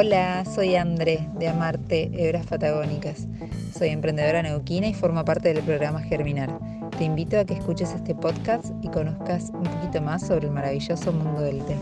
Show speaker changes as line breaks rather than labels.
Hola, soy André de Amarte, Hebras Patagónicas. Soy emprendedora neuquina y formo parte del programa Germinar. Te invito a que escuches este podcast y conozcas un poquito más sobre el maravilloso mundo del té.